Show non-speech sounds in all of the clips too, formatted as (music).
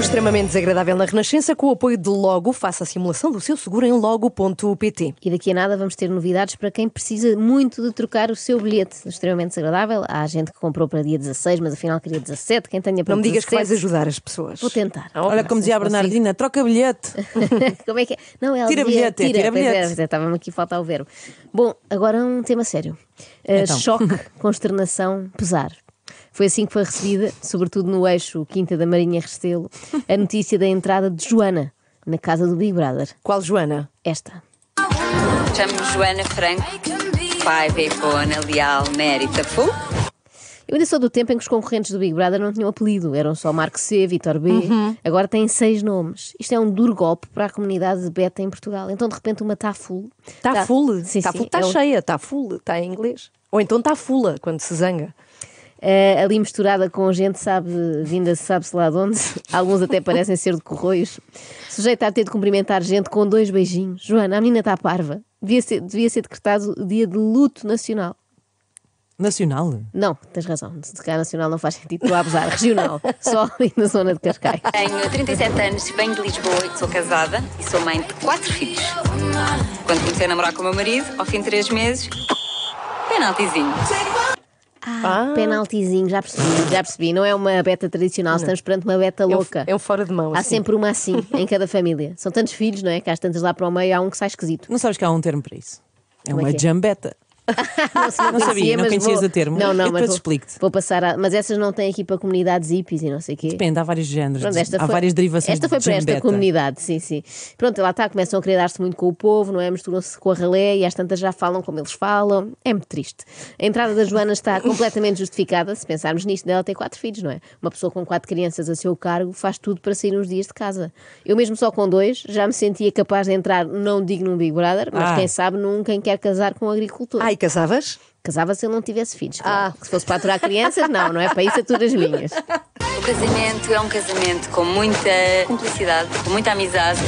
O extremamente desagradável na Renascença com o apoio de Logo. Faça a simulação do seu seguro em logo.pt. E daqui a nada vamos ter novidades para quem precisa muito de trocar o seu bilhete. Extremamente desagradável. Há gente que comprou para dia 16, mas afinal queria 17. Quem tenha para Não me digas que 17, vais ajudar as pessoas. Vou tentar. Olha, como dizia a Bernardina, troca bilhete. (laughs) Como é que é? Não, ela Tira dizia, bilhete, é, tira pois é, bilhete. é, Estava-me aqui a faltar o verbo. Bom, agora um tema sério. Uh, Então. Choque, (laughs) consternação, pesar. Foi assim que foi recebida, sobretudo no eixo Quinta da Marinha Restelo, a notícia da entrada de Joana na casa do Big Brother. Qual Joana? Esta. Chamo-me Joana Franco, pai, Pepona, Leal, Mérita, Fu. Eu ainda sou do tempo em que os concorrentes do Big Brother não tinham apelido, eram só Marco C, Vitor B. Uhum. Agora têm seis nomes. Isto é um duro golpe para a comunidade de beta em Portugal. Então, de repente, uma está full. Está Tá- full. Sim, Está full, está é cheia, está full, está em inglês. Ou então está fula, quando se zanga. Eh, ali misturada com gente, sabe, vinda sabe-se lá de onde. (laughs) Alguns até parecem ser de Corroios. Sujeita a ter de cumprimentar gente com dois beijinhos. Joana, a menina está parva. Devia ser, devia ser decretado o dia de luto nacional. Nacional? Não, tens razão. Se cá nacional não faz sentido, estou a abusar. Regional. Só ali na zona de Cascais. Tenho 37 anos, venho de Lisboa e sou casada e sou mãe de quatro filhos. Quando comecei a namorar com o meu marido, ao fim de três meses, penaltizinho. Ah, penaltizinho, já percebi, já percebi. Não é uma beta tradicional, estamos perante uma beta É um- louca. É um fora de mão. Há assim. sempre uma assim em cada família. São tantos filhos, não é? Que às tantas lá para o meio há um que sai esquisito. Não sabes que há um termo para isso? É Como é uma é? jambeta. (laughs) Não, não sabia, não conhecias vou- o termo? Não, não, Eu mas vou, explico-te. vou passar a... Mas essas não têm aqui para comunidades hippies e não sei o quê. Depende, há vários géneros. Pronto, esta há foi, várias derivações Esta foi para esta jambeta. comunidade, sim, sim. Pronto, lá está, começam a querer dar-se muito com o povo, não é? Misturam-se com a ralé e às tantas já falam como eles falam. É muito triste. A entrada da Joana está (laughs) completamente justificada, se pensarmos nisto, dela ter quatro filhos, não é? Uma pessoa com quatro crianças a seu cargo faz tudo para sair uns dias de casa. Eu mesmo só com dois já me sentia capaz de entrar, não digo num Big Brother, mas Ah. quem sabe num quem quer casar com um agricultor. E casavas? Casava se ele não tivesse filhos. Ah. Claro. Se fosse para aturar crianças, não, não é? Para isso aturas as linhas. O casamento é um casamento com muita cumplicidade, com muita amizade.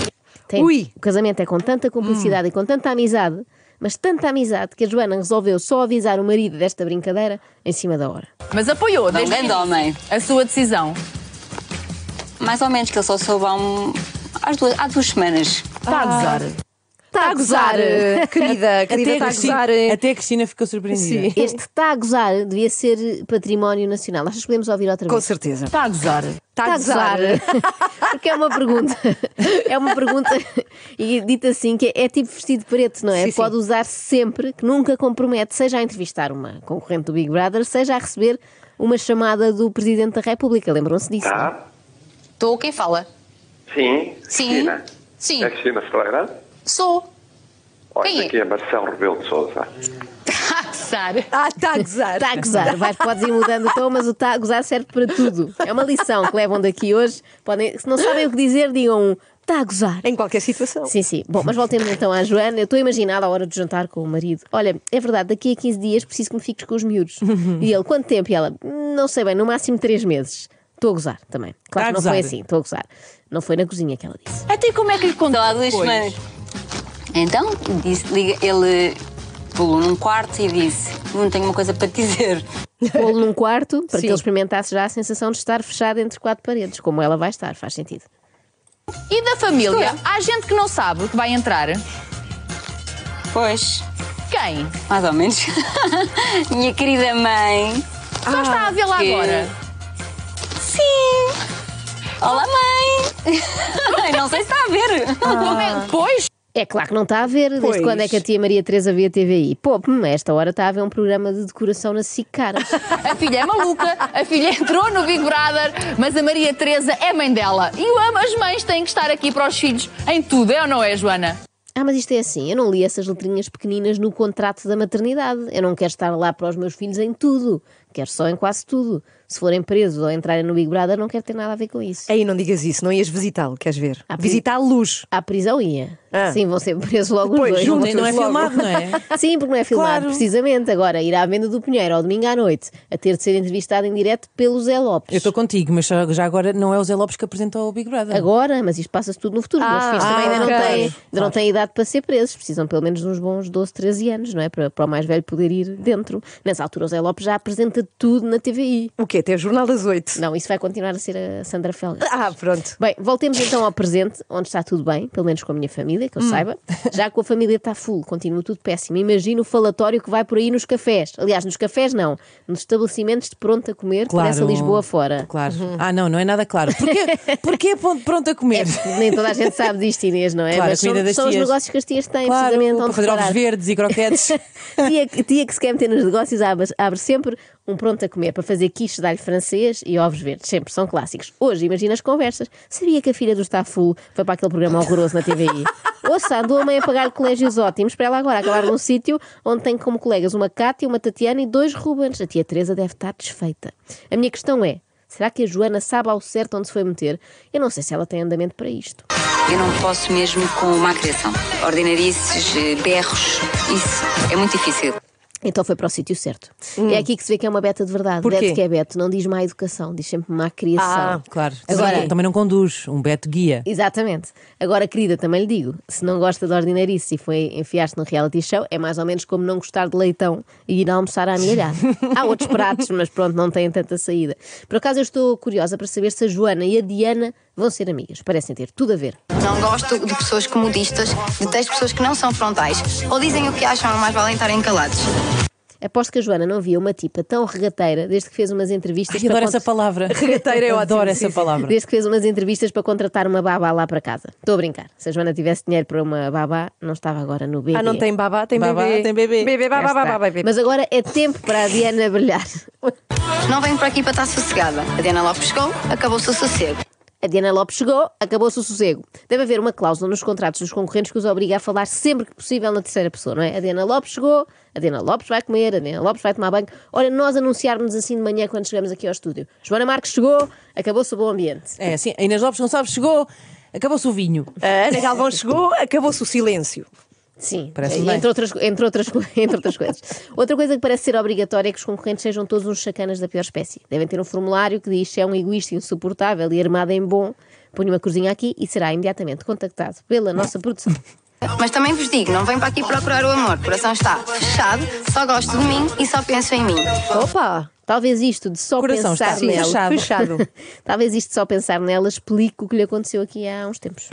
Tem- Ui. O casamento é com tanta cumplicidade e com tanta amizade, mas tanta amizade que a Joana resolveu só avisar o marido desta brincadeira em cima da hora. Mas apoiou, Um desde grande homem. a sua decisão. Mais ou menos, que ele só soube há, um, há, duas, há duas semanas. Está a gozar. Está a gozar! eh, querida, (laughs) querida, Até a, está a Cristina, gozar. eh. até a Cristina ficou surpreendida. Sim. Este está a gozar devia ser património nacional. Achas que podemos ouvir outra Com vez? certeza. Está a gozar. Está a gozar. (laughs) Porque é uma pergunta. É uma pergunta, e dita assim, que é, é tipo vestido preto, não é? Sim, sim. Pode usar sempre, que nunca compromete, seja a entrevistar uma concorrente do Big Brother, seja a receber uma chamada do Presidente da República. Lembram-se disso? Tá? Estou, quem fala? Sim. Sim. Cristina. Sim. É Cristina Ferreira? Sou. Olha, Quem é? aqui é Marcelo Rebelo de Souza. Está a gozar. Ah, está a gozar. Está a gozar, Vais, podes ir mudando o tom, mas o está a gozar serve para tudo. É uma lição que levam daqui hoje. Podem, se não sabem o que dizer, digam um está a gozar. Em qualquer situação. Sim, sim. Bom, mas voltemos então à Joana. Eu estou a imaginar a hora de jantar com o marido. Olha, é verdade, daqui a 15 dias preciso que me fiques com os miúdos. E ele, quanto tempo? E ela, não sei bem, no máximo 3 meses. Estou a gozar também. Claro que não foi assim, estou a gozar. Não foi na cozinha que ela disse. Até como é que lhe contou? Há duas semanas. Então, disse, liga, ele pulou num quarto e disse: Não tenho uma coisa para te dizer. (laughs) Pô-lo num quarto para Sim. que ele experimentasse já a sensação de estar fechado entre quatro paredes, como ela vai estar, faz sentido. E da família? Há gente que não sabe que vai entrar. Pois, Quem? mais ou menos. (laughs) Minha querida mãe. Só está a vê-la que- agora. Sim! Olá, mãe! (laughs) Não sei se está a ver. É? Pois. É claro que não está a ver. Desde Pois. quando é que a tia Maria Teresa vê a TVI? Pô, hum, esta hora está a ver um programa de decoração na SIC Caras. (laughs) A filha é maluca, a filha entrou no Big Brother, mas a Maria Teresa é mãe dela. E eu amo, as mães têm que estar aqui para os filhos em tudo, é ou não é, Joana? Ah, mas isto é assim, eu não li essas letrinhas pequeninas no contrato da maternidade. Eu não quero estar lá para os meus filhos em tudo. Quero só em quase tudo. Se forem presos ou entrarem no Big Brother, não quero ter nada a ver com isso. Aí não digas isso, não ias visitá-lo, queres ver? Ah, Visitá-los. À prisão ia. Ah. Sim, vão ser presos logo Pois, os dois. juntos. Não é logo. filmado, não é? (laughs) Sim, porque não é filmado, Claro. precisamente. Agora, ir à venda do Pinheiro ao domingo à noite, a ter de ser entrevistado em direto pelo Zé Lopes. Eu estou contigo, mas já agora não é o Zé Lopes que apresentou o Big Brother. Agora, mas isto passa-se tudo no futuro. Os meus Ah, filhos também ainda, não têm, ainda não têm idade para ser presos. Precisam pelo menos de uns bons 12, 13 anos, não é? Para, para o mais velho poder ir dentro. Nessa altura, o Zé Lopes já apresenta tudo na TVI. O quê? Até Jornal das Oito. Não, isso vai continuar a ser a Sandra Felga. Ah, pronto. Bem, voltemos então ao presente, onde está tudo bem, pelo menos com a minha família, Hum. que eu saiba. Já que a família está full, continua tudo péssimo. Imagino o falatório que vai por aí nos cafés. Aliás, nos cafés não, nos estabelecimentos de pronto a comer, Claro. parece a Lisboa fora. Claro. Ah, não, não é nada claro. Porquê, (laughs) porquê pronto, a comer? Nem toda a gente sabe disto, Inês, não é? Claro, Mas são, são os negócios que as tias têm, Claro, precisamente, para onde fazer ovos verdes e croquetes. (laughs) tia, tia que se quer meter nos negócios abre, abre sempre um pronto a comer para fazer quiche de alho francês e ovos verdes. Sempre são clássicos. Hoje, imagina as conversas. Sabia que a filha do Stafu foi para aquele programa horroroso na TVI? (laughs) Ouça, andou a mãe a pagar colégios ótimos para ela agora acabar num sítio onde tem como colegas uma Cátia, uma Tatiana e dois Rubens. A tia Teresa deve estar desfeita. A minha questão é. Será que a Joana sabe ao certo onde se foi meter? Eu não sei se ela tem andamento para isto. Eu não posso mesmo com má criação. Ordinarices, eh, berros, isso é muito difícil. Então foi para o sítio certo. É aqui que se vê que é uma beta de verdade. Porquê? Bete que é Beto, não diz má educação, diz sempre má criação. Ah, Claro. Agora- Também, também não conduz. Um Beto guia. Exatamente. Agora, querida, também lhe digo: se não gosta de ordinarice e foi enfiar-se no reality show, é mais ou menos como não gostar de leitão e ir almoçar à milhada. (laughs) Há outros pratos, mas pronto, não têm tanta saída. Por acaso, eu estou curiosa para saber se a Joana e a Diana vão ser amigas. Parecem ter tudo a ver. Não gosto de pessoas comodistas, detesto pessoas que não são frontais ou dizem o que acham, mas valem estarem calados. Aposto que a Joana não via uma tipa tão regateira desde que fez umas entrevistas Ai, adoro para essa cont- palavra. (laughs) Regateira é Eu ótimo, Adoro sim, essa palavra. Desde que fez umas entrevistas para contratar uma babá lá para casa. Estou a brincar. Se a Joana tivesse dinheiro para uma babá, não estava agora no bebê. Ah, não tem babá, tem Babá, bebê. tem bebê. Bebê, babá, babá, bebê. Mas agora é tempo para a Diana brilhar. Não venho para aqui para estar sossegada. A Diana Lopes chegou, acabou-se o sossego. A Diana Lopes chegou, acabou-se o sossego. Deve haver uma cláusula nos contratos dos concorrentes que os obriga a falar sempre que possível na terceira pessoa, não é? A Diana Lopes chegou, a Diana Lopes vai comer, a Diana Lopes vai tomar banho. Olha, nós anunciarmos assim de manhã quando chegamos aqui ao estúdio. Joana Marques chegou, acabou-se o bom ambiente. É assim, a Inês Lopes Gonçalves chegou, acabou-se o vinho. A Ana Galvão chegou, acabou-se o silêncio. Sim, entre outras, entre, outras, (laughs) entre outras coisas. Outra coisa que parece ser obrigatória é que os concorrentes sejam todos uns chacanas da pior espécie. Devem ter um formulário que diz se é um egoísta insuportável e armado em bom, ponha uma cruzinha aqui e será imediatamente contactado pela nossa produção. (laughs) Mas também vos digo, não venho para aqui procurar o amor. O coração está fechado, só gosto de mim e só penso em mim. Opa! Talvez isto de só Coração pensar está nela. fechado. Fechado. (laughs) Talvez isto de só pensar nela explique o que lhe aconteceu aqui há uns tempos.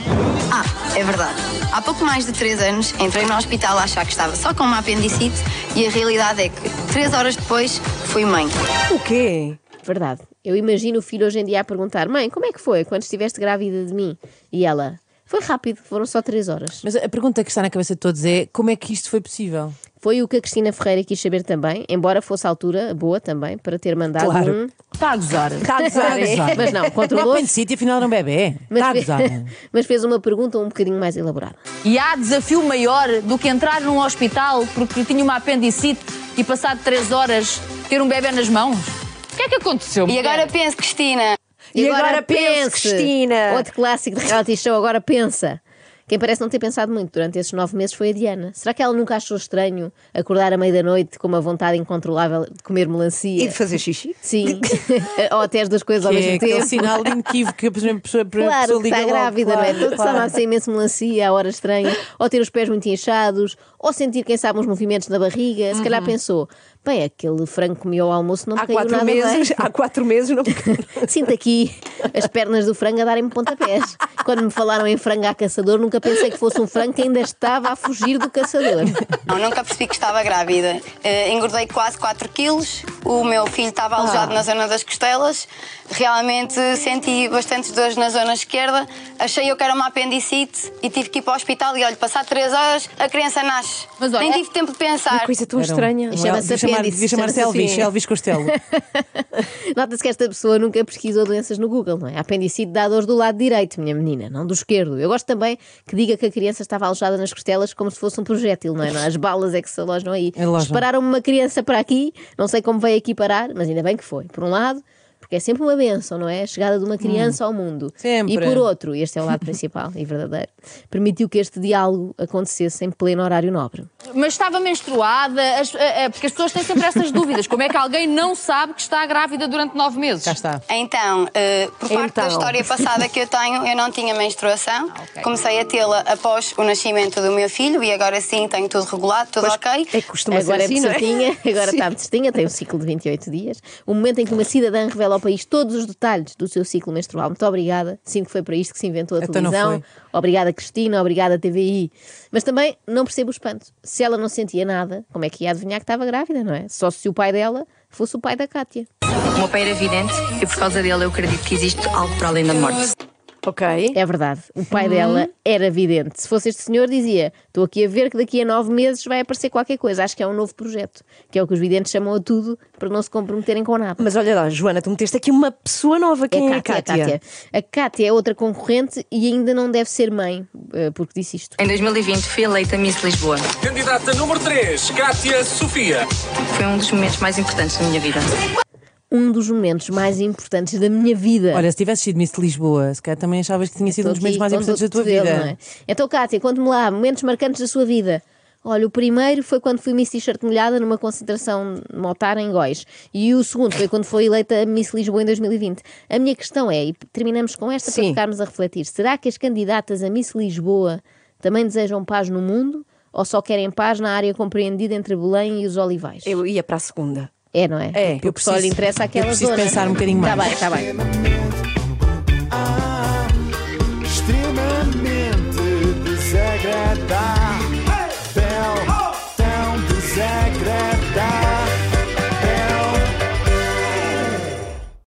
Ah, é verdade. Há pouco mais de 3 anos entrei no hospital a achar que estava só com uma apendicite e a realidade é que 3 horas depois fui mãe. O quê? Verdade. Eu imagino o filho hoje em dia a perguntar: Mãe, como é que foi quando estiveste grávida de mim? E ela: Foi rápido, foram só três horas. Mas a pergunta que está na cabeça de todos é como é que isto foi possível? Foi o que a Cristina Ferreira quis saber também, embora fosse a altura boa também para ter mandado Claro. um. Está a gozar. Está a gozar, é? (laughs) Mas não, controlou. Não apendicite, afinal era um bebê. Está a gozar. (laughs) mas fez uma pergunta um bocadinho mais elaborada. E há desafio maior do que entrar num hospital porque tinha uma apendicite e passado três horas ter um bebê nas mãos? O que é que aconteceu? E agora pense, Cristina, E agora pense, Cristina. Outro clássico de reality show, agora pensa. Quem parece não ter pensado muito durante esses nove meses foi a Diana. Será que ela nunca achou estranho acordar à meia da noite com uma vontade incontrolável de comer melancia? E de fazer xixi? Sim. (laughs) (laughs) Ou até as duas coisas ao Que é mesmo aquele tempo. sinal de inequívoco que a pessoa, a (laughs) Claro, liga está logo, grávida, não é? claro, Todo claro. a ser imenso melancia à hora estranha, ou ter os pés muito inchados, ou sentir, quem sabe, uns movimentos na barriga. Se calhar pensou, bem, aquele frango que comeu ao almoço não me Há caiu quatro nada meses, bem. (laughs) há quatro meses não. (laughs) Sinto aqui as pernas do frango a darem-me pontapés. Quando me falaram em frango a caçador, nunca pensei que fosse um frango que ainda estava a fugir do caçador. não, nunca percebi que estava grávida. Eh, engordei quase 4 quilos, o meu filho estava alojado na zona das costelas, realmente senti bastantes dores na zona esquerda, achei eu que era uma apendicite e tive que ir para o hospital e olha, passado 3 horas a criança nasce. Mas olha- Nem tive tempo de pensar. Coisa tão Era estranha. um Chama-se chamar, devia chamar-se chama-se Elvis, assim. Elvis Costello. (laughs) Nota-se que esta pessoa nunca pesquisou doenças no Google, não é? Apendicite dá dor do lado direito, minha menina, não do esquerdo. Eu gosto também que diga que a criança estava alojada nas costelas como se fosse um projétil, não é? Não, As balas é que se alojam aí. Alojam. Dispararam-me uma criança para aqui, não sei como veio aqui parar, mas ainda bem que foi. Por um lado, porque é sempre uma benção, não é? A chegada de uma criança ao mundo. Sempre. E por outro, este é o lado principal e verdadeiro, permitiu que este diálogo acontecesse em pleno horário nobre. Mas estava menstruada, as- eh, eh, porque as pessoas têm sempre essas dúvidas. Como é que alguém não sabe que está grávida durante nove meses? Cá está. Então, eh, por parte da Então. história passada que eu tenho, eu não tinha menstruação. ok. Comecei a tê-la após o nascimento do meu filho e agora sim tenho tudo regulado, tudo ok. É que costuma agora ser assim, é é? certinha, agora (laughs) está certinha, tem um ciclo de 28 dias. O momento em que uma cidadã revela ao país todos os detalhes do seu ciclo menstrual. Muito obrigada. Sinto que foi para isto que se inventou a Então televisão. Obrigada, Cristina. Obrigada, TVI. Mas também não percebo o espanto. Se ela não sentia nada, como é que ia adivinhar que estava grávida, não é? Só se o pai dela fosse o pai da Kátia. O meu pai era vidente e por causa dele eu acredito que existe algo para além da morte. Ok. É verdade. O pai Uhum. dela era vidente. Se fosse este senhor, dizia: Estou aqui a ver que daqui a nove meses vai aparecer qualquer coisa. Acho que é um novo projeto. Que é o que os videntes chamam a tudo para não se comprometerem com nada. Mas olha lá, Joana, tu meteste aqui uma pessoa nova. Quem é, a Cátia? a Cátia. A Cátia é outra concorrente e ainda não deve ser mãe, eh, porque disse isto. Em 2020 fui eleita Miss Lisboa. Candidata número 3, Kátia Sofia. Foi um dos momentos mais importantes da minha vida. Um dos momentos mais importantes da minha vida. Olha, se tivesse sido Miss de Lisboa, se calhar também achavas que tinha sido um dos momentos mais importantes da tua vida. dele, não é? Então, Cátia, conte-me lá, momentos marcantes da sua vida. Olha, o primeiro foi quando fui Miss T-shirt molhada numa concentração motar em Góis. E o segundo foi quando foi eleita Miss Lisboa em 2020. A minha questão é, e terminamos com esta para Sim. ficarmos a refletir: será que as candidatas a Miss Lisboa também desejam paz no mundo? Ou só querem paz na área compreendida entre Belém e os Olivais? Eu ia para a segunda. É, não é? É, Porque só lhe interessa aquela eu preciso zona. pensar um bocadinho mais. Está bem, está bem. Ah, extremamente desagradável.